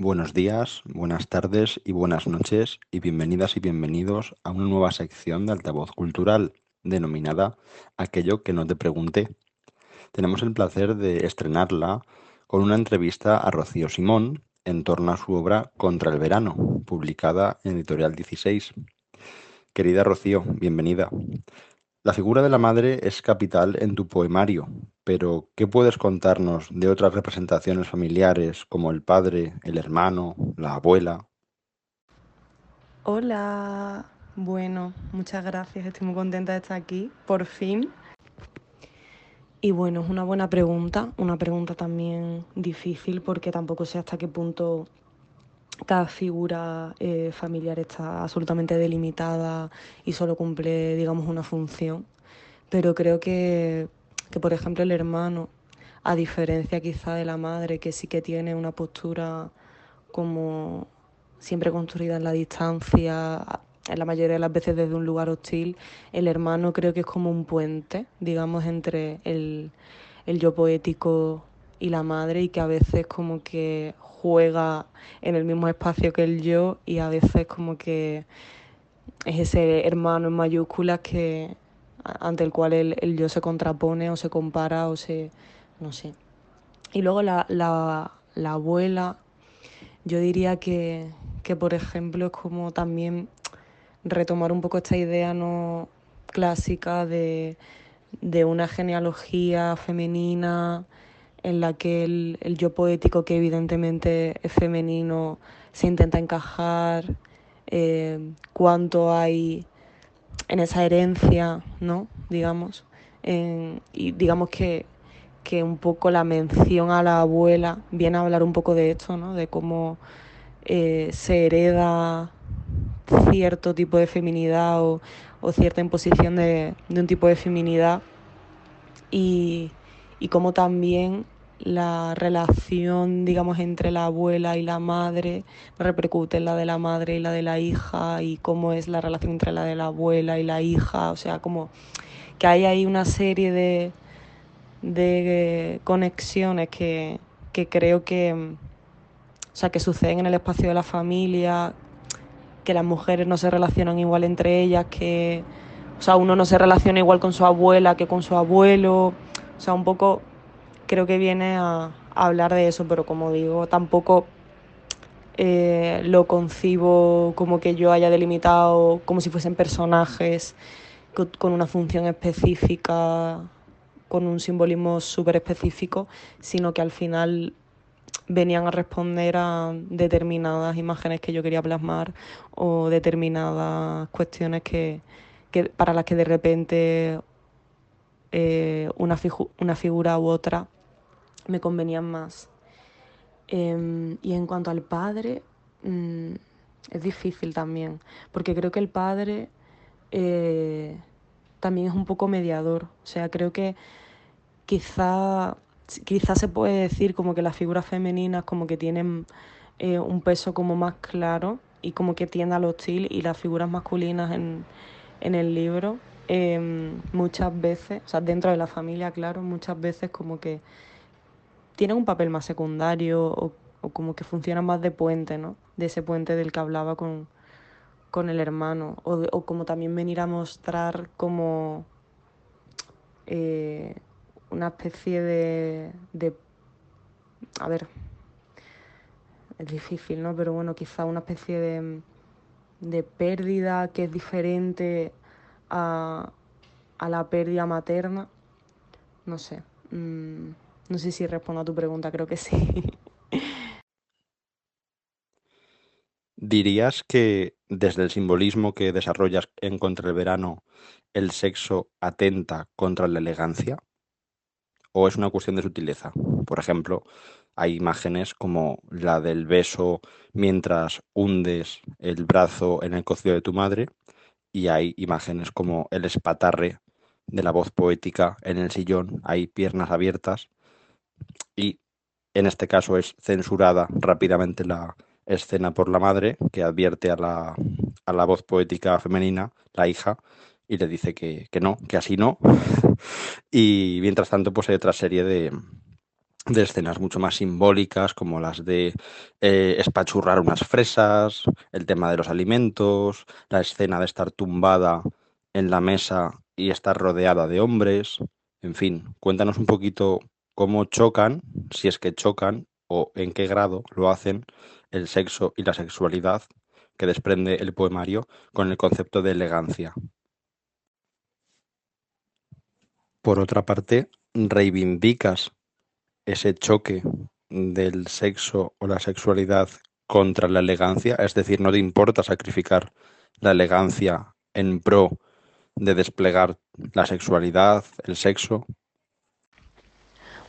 Buenos días, buenas tardes y buenas noches y bienvenidas y bienvenidos a una nueva sección de Altavoz Cultural denominada Aquello que no te pregunté. Tenemos el placer de estrenarla con una entrevista a Rocío Simón en torno a su obra Contra el Verano, publicada en Editorial 16. Querida Rocío, bienvenida. La figura de la madre es capital en tu poemario, pero ¿qué puedes contarnos de otras representaciones familiares como el padre, el hermano, la abuela? Hola, bueno, muchas gracias, estoy muy contenta de estar aquí, por fin. Y bueno, es una buena pregunta, una pregunta también difícil porque tampoco sé hasta qué punto cada figura eh, familiar está absolutamente delimitada y solo cumple, digamos, una función. Pero creo que, que, por ejemplo, el hermano, a diferencia quizá de la madre, que sí que tiene una postura como siempre construida en la distancia, en la mayoría de las veces desde un lugar hostil, el hermano creo que es como un puente, digamos, entre el, el yo poético y la madre y que a veces como que juega en el mismo espacio que el yo y a veces como que es ese hermano en mayúsculas que ante el cual el, el yo se contrapone o se compara o se no sé. Y luego la, la, la abuela yo diría que, que por ejemplo es como también retomar un poco esta idea no clásica de, de una genealogía femenina en la que el, el, yo poético, que evidentemente es femenino, se intenta encajar, eh, cuánto hay en esa herencia, ¿no? Digamos. En, y digamos que, que un poco la mención a la abuela viene a hablar un poco de esto, ¿no? De cómo eh, se hereda cierto tipo de feminidad o, o cierta imposición de, de, un tipo de feminidad y, y cómo también la relación, digamos, entre la abuela y la madre repercute en la de la madre y la de la hija y cómo es la relación entre la de la abuela y la hija, o sea, como que hay ahí una serie de, de conexiones que, que creo que, o sea, que suceden en el espacio de la familia, que las mujeres no se relacionan igual entre ellas, que, o sea, uno no se relaciona igual con su abuela que con su abuelo, o sea, un poco creo que viene a, hablar de eso, pero como digo, tampoco eh, lo concibo como que yo haya delimitado como si fuesen personajes con, con una función específica, con un simbolismo súper específico, sino que al final venían a responder a determinadas imágenes que yo quería plasmar o determinadas cuestiones que, que para las que de repente eh, una, una figura u otra me convenían más. Eh, y en cuanto al padre, mmm, es difícil también, porque creo que el padre eh, también es un poco mediador. O sea, creo que quizá, quizá se puede decir como que las figuras femeninas como que tienen eh, un peso como más claro y como que tiende al hostil y las figuras masculinas en, en el libro eh, muchas veces, o sea, dentro de la familia, claro, muchas veces como que tienen un papel más secundario o, o como que funcionan más de puente, ¿no? De ese puente del que hablaba con, con el hermano. O, o, como también venir a mostrar como eh, una especie de, de, A ver, es difícil, ¿no? Pero bueno, quizá una especie de, de pérdida que es diferente a, a la pérdida materna. No sé. Mmm no sé si respondo a tu pregunta, creo que sí. ¿Dirías que desde el simbolismo que desarrollas en Contra el Verano, el sexo atenta contra la elegancia? ¿O es una cuestión de sutileza? Por ejemplo, hay imágenes como la del beso mientras hundes el brazo en el cocido de tu madre y hay imágenes como el espatarre de la voz poética en el sillón, hay piernas abiertas y en este caso es censurada rápidamente la escena por la madre que advierte a la, a la voz poética femenina, la hija, y le dice que, que no, que así no. y mientras tanto, pues hay otra serie de, de escenas mucho más simbólicas, como las de eh, espachurrar unas fresas, el tema de los alimentos, la escena de estar tumbada en la mesa y estar rodeada de hombres. En fin, cuéntanos un poquito cómo chocan, si es que chocan, o en qué grado lo hacen el sexo y la sexualidad que desprende el poemario con el concepto de elegancia. Por otra parte, reivindicas ese choque del sexo o la sexualidad contra la elegancia, es decir, no te importa sacrificar la elegancia en pro de desplegar la sexualidad, el sexo.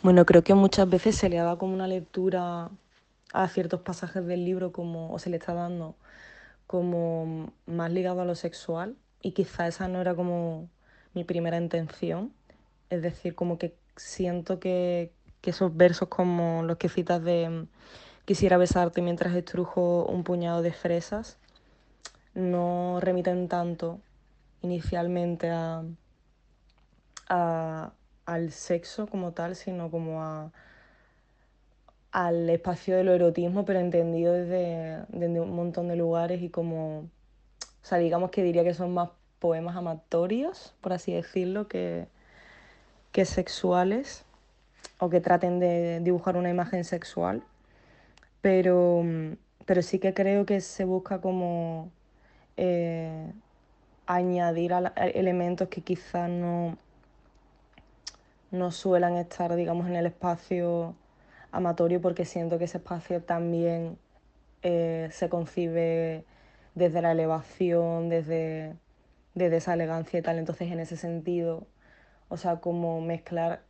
Bueno, creo que muchas veces se le ha dado como una lectura a ciertos pasajes del libro como, o se le está dando como más ligado a lo sexual y quizá esa no era como mi primera intención. Es decir, como que siento que, que esos versos como los que citas de mm, quisiera besarte mientras estrujo un puñado de fresas no remiten tanto inicialmente a, al sexo como tal, sino como a, al espacio del erotismo, pero entendido desde, desde, un montón de lugares y como, o sea, digamos que diría que son más poemas amatorios, por así decirlo, que, que sexuales o que traten de dibujar una imagen sexual, pero, pero sí que creo que se busca como eh, añadir elementos que quizás no, no suelan estar, digamos, en el espacio amatorio, porque siento que ese espacio también eh, se concibe desde la elevación, desde, desde esa elegancia y tal. Entonces, en ese sentido, o sea, como mezclar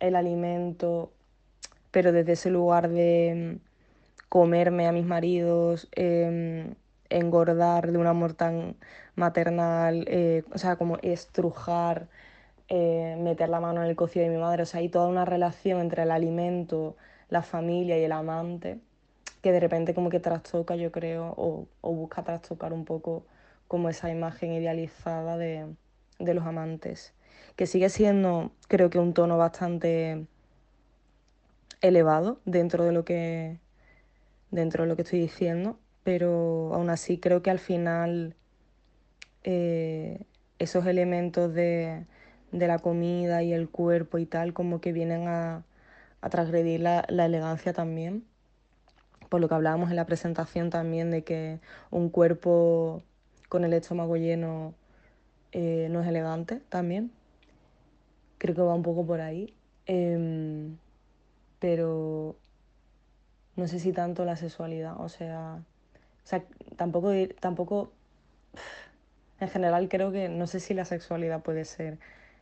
el alimento, pero desde ese lugar de mm, comerme a mis maridos, em, engordar de un amor tan maternal, eh, o sea, como estrujar, eh, meter la mano en el cocido de mi madre, o sea, hay toda una relación entre el alimento, la familia y el amante, que de repente como que trastoca, yo creo, o, o busca trastocar un poco como esa imagen idealizada de, de los amantes que sigue siendo, creo que un tono bastante elevado dentro de lo que dentro de lo que estoy diciendo, pero aún así creo que al final eh, esos elementos de, de, la comida y el cuerpo y tal como que vienen a, a transgredir la, la, elegancia también, por lo que hablábamos en la presentación también de que un cuerpo con el estómago lleno eh, no es elegante también creo que va un poco por ahí. Em, pero no sé si tanto la sexualidad, o sea, o sea tampoco, tampoco, en general creo que no sé si la sexualidad puede ser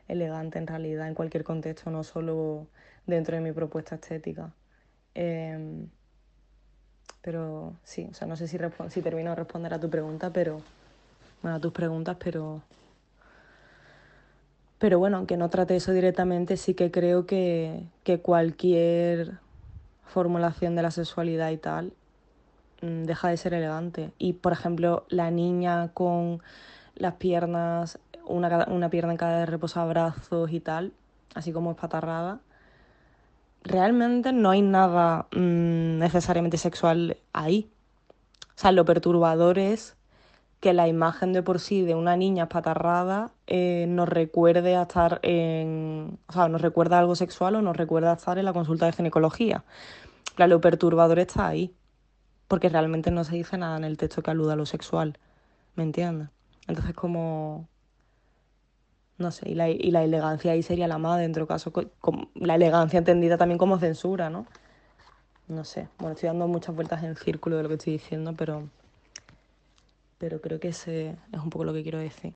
elegante en realidad, en cualquier contexto, no solo dentro de mi propuesta estética. Eh, pero sí, o sea, no sé si, si termino de responder a tu pregunta, pero, bueno, a tus preguntas, pero pero bueno, aunque no trate eso directamente, sí que creo que, que cualquier formulación de la sexualidad y tal mm, deja de ser elegante. Y por ejemplo, la niña con las piernas, una, una pierna en cada reposabrazos y tal, así como espatarrada, realmente no hay nada mmm, necesariamente sexual ahí. O sea, lo perturbador es que la imagen de por sí de una niña espatarrada eh, nos recuerde a estar en. O sea, nos recuerda algo sexual o nos recuerda a estar en la consulta de ginecología. Claro, lo perturbador está ahí, porque realmente no se dice nada en el texto que aluda a lo sexual. ¿Me entiendes? Entonces, como. No sé, y la, y la elegancia ahí sería la más, dentro caso, la elegancia entendida también como censura, ¿no? No sé, bueno, estoy dando muchas vueltas en círculo de lo que estoy diciendo, pero pero creo que ese es un poco lo que quiero decir.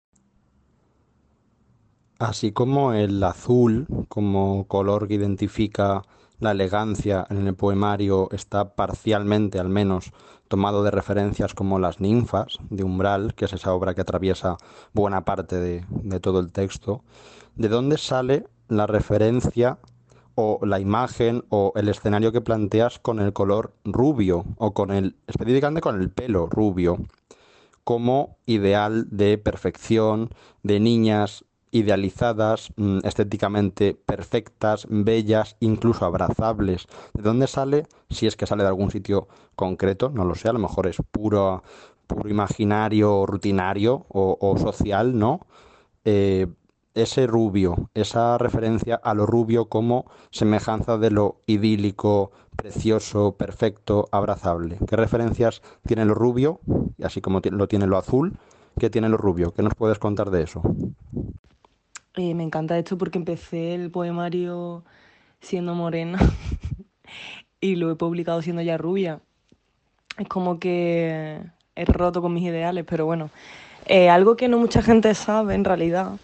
Así como el azul, como color que identifica la elegancia en el poemario, está parcialmente al menos tomado de referencias como las ninfas de Umbral, que es esa obra que atraviesa buena parte de, todo el texto, ¿de dónde sale la referencia o la imagen o el escenario que planteas con el color rubio o con el específicamente con el pelo rubio como ideal de perfección, de niñas idealizadas, mm, estéticamente perfectas, bellas, incluso abrazables. ¿De dónde sale? Si es que sale de algún sitio concreto, no lo sé, a lo mejor es puro, puro imaginario, rutinario o, social, ¿no? Eh, ese rubio, esa referencia a lo rubio como semejanza de lo idílico, precioso, perfecto, abrazable. ¿Qué referencias tiene lo rubio? Así como lo tiene lo azul, ¿qué tiene lo rubio? ¿Qué nos puedes contar de eso? Eh, me encanta esto porque empecé el poemario siendo morena y lo he publicado siendo ya rubia. Es como que he roto con mis ideales, pero bueno. Algo que no mucha gente sabe en realidad,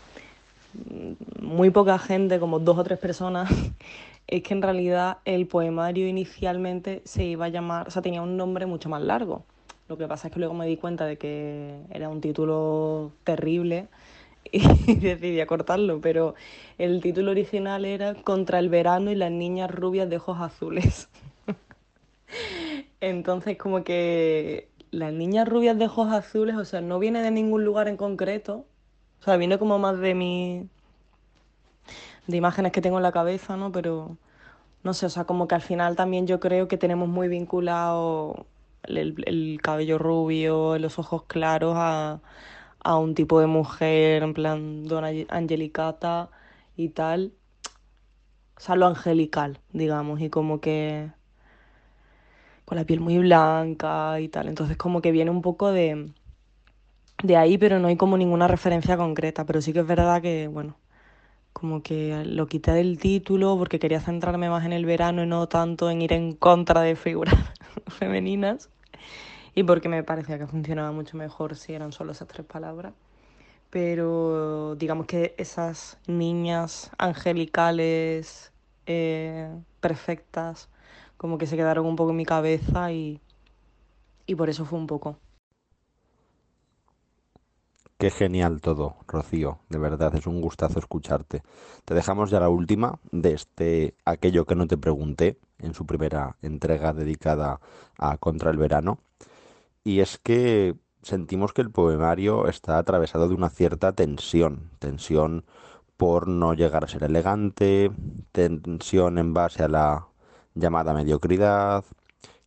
muy poca gente, como dos o tres personas, es que en realidad el poemario inicialmente se iba a llamar, o sea, tenía un nombre mucho más largo. Lo que pasa es que luego me di cuenta de que era un título terrible y decidí acortarlo, pero el título original era Contra el verano y las niñas rubias de ojos azules. Entonces como que las niñas rubias de ojos azules, o sea, no viene de ningún lugar en concreto, o sea, viene como más de mi... de imágenes que tengo en la cabeza, ¿no? Pero no sé, o sea, como que al final también yo creo que tenemos muy vinculado el, el cabello rubio, los ojos claros a a un tipo de mujer, en plan Dona Angelicata y tal. O sea, lo angelical, digamos, y como que con la piel muy blanca y tal. Entonces como que viene un poco de, de ahí, pero no hay como ninguna referencia concreta. Pero sí que es verdad que, bueno, como que lo quité del título porque quería centrarme más en el verano y no tanto en ir en contra de figuras femeninas y porque me parecía que funcionaba mucho mejor si eran solo esas tres palabras. Pero digamos que esas niñas angelicales, eh, perfectas, como que se quedaron un poco en mi cabeza y, y por eso fue un poco. Qué genial todo, Rocío. De verdad, es un gustazo escucharte. Te dejamos ya la última de este aquello que no te pregunté en su primera entrega dedicada a Contra el Verano y es que sentimos que el poemario está atravesado de una cierta tensión, tensión por no llegar a ser elegante, tensión en base a la llamada mediocridad,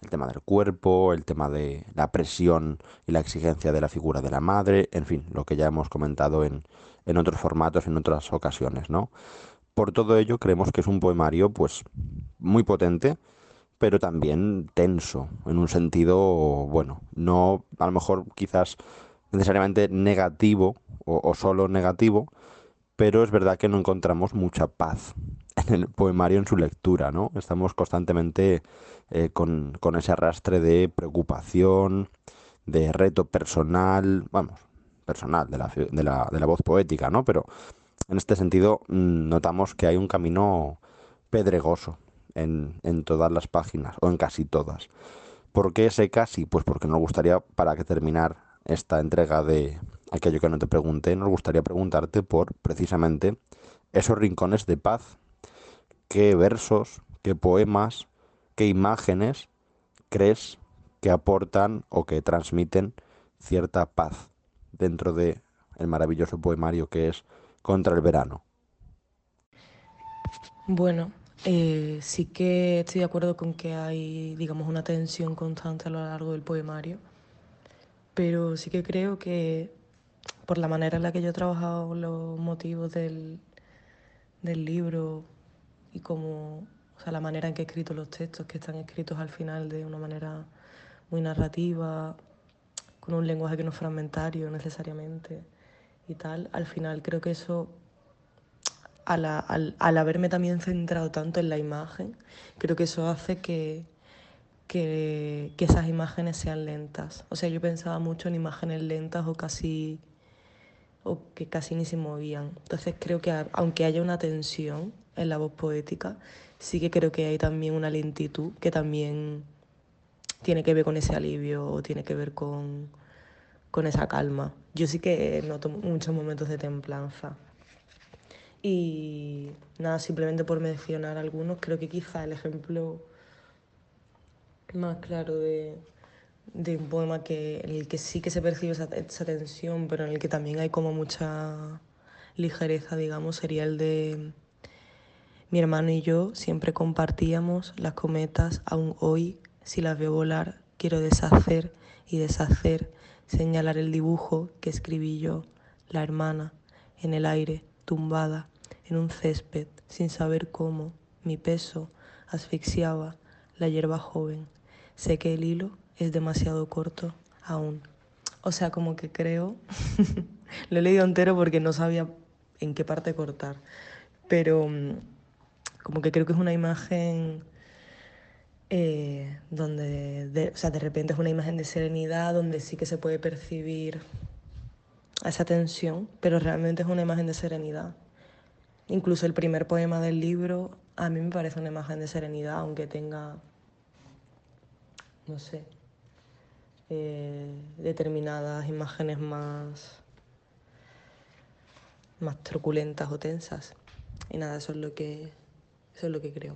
el tema del cuerpo, el tema de la presión y la exigencia de la figura de la madre, en fin, lo que ya hemos comentado en, en otros formatos, en otras ocasiones, ¿no? Por todo ello, creemos que es un poemario, pues, muy potente, pero también tenso, en un sentido, bueno, no a lo mejor quizás necesariamente negativo o, solo negativo, pero es verdad que no encontramos mucha paz en el poemario en su lectura, ¿no? Estamos constantemente eh, con, con, ese arrastre de preocupación, de reto personal, vamos, personal, de la, de la, de la voz poética, ¿no? Pero en este sentido mm, notamos que hay un camino pedregoso en, todas las páginas, o en casi todas. ¿Por qué ese casi? Pues porque nos gustaría, para que terminar esta entrega de aquello que no te pregunté, nos gustaría preguntarte por precisamente esos rincones de paz. ¿Qué versos, qué poemas, qué imágenes crees que aportan o que transmiten cierta paz dentro de el maravilloso poemario que es Contra el verano? Bueno, eh, sí que estoy de acuerdo con que hay, digamos, una tensión constante a lo largo del poemario, pero sí que creo que por la manera en la que yo he trabajado los motivos del, del libro y como, o sea, la manera en que he escrito los textos, que están escritos al final de una manera muy narrativa, con un lenguaje que no es fragmentario necesariamente y tal, al final creo que eso al, haberme también centrado tanto en la imagen, creo que eso hace que, que, esas imágenes sean lentas. O sea, yo pensaba mucho en imágenes lentas o casi o que casi ni se movían. Entonces creo que aunque haya una tensión en la voz poética, sí que creo que hay también una lentitud que también tiene que ver con ese alivio o tiene que ver con, con esa calma. Yo sí que noto muchos momentos de templanza. Y nada, simplemente por mencionar algunos, creo que quizá el ejemplo más claro de, un poema que, en el que sí que se percibe esa, esa, tensión, pero en el que también hay como mucha ligereza, digamos, sería el de mi hermano y yo siempre compartíamos las cometas, aún hoy, si las veo volar, quiero deshacer y deshacer, señalar el dibujo que escribí yo, la hermana, en el aire, tumbada, en un césped, sin saber cómo, mi peso asfixiaba la hierba joven. Sé que el hilo es demasiado corto aún. O sea, como que creo, lo he leído entero porque no sabía en qué parte cortar, pero mm, como que creo que es una imagen eh, donde, de, o sea, de repente es una imagen de serenidad, donde sí que se puede percibir esa tensión, pero realmente es una imagen de serenidad. Incluso el primer poema del libro a mí me parece una imagen de serenidad, aunque tenga, no sé, eh, determinadas imágenes más, más truculentas o tensas. Y nada, eso es lo que, eso es lo que creo.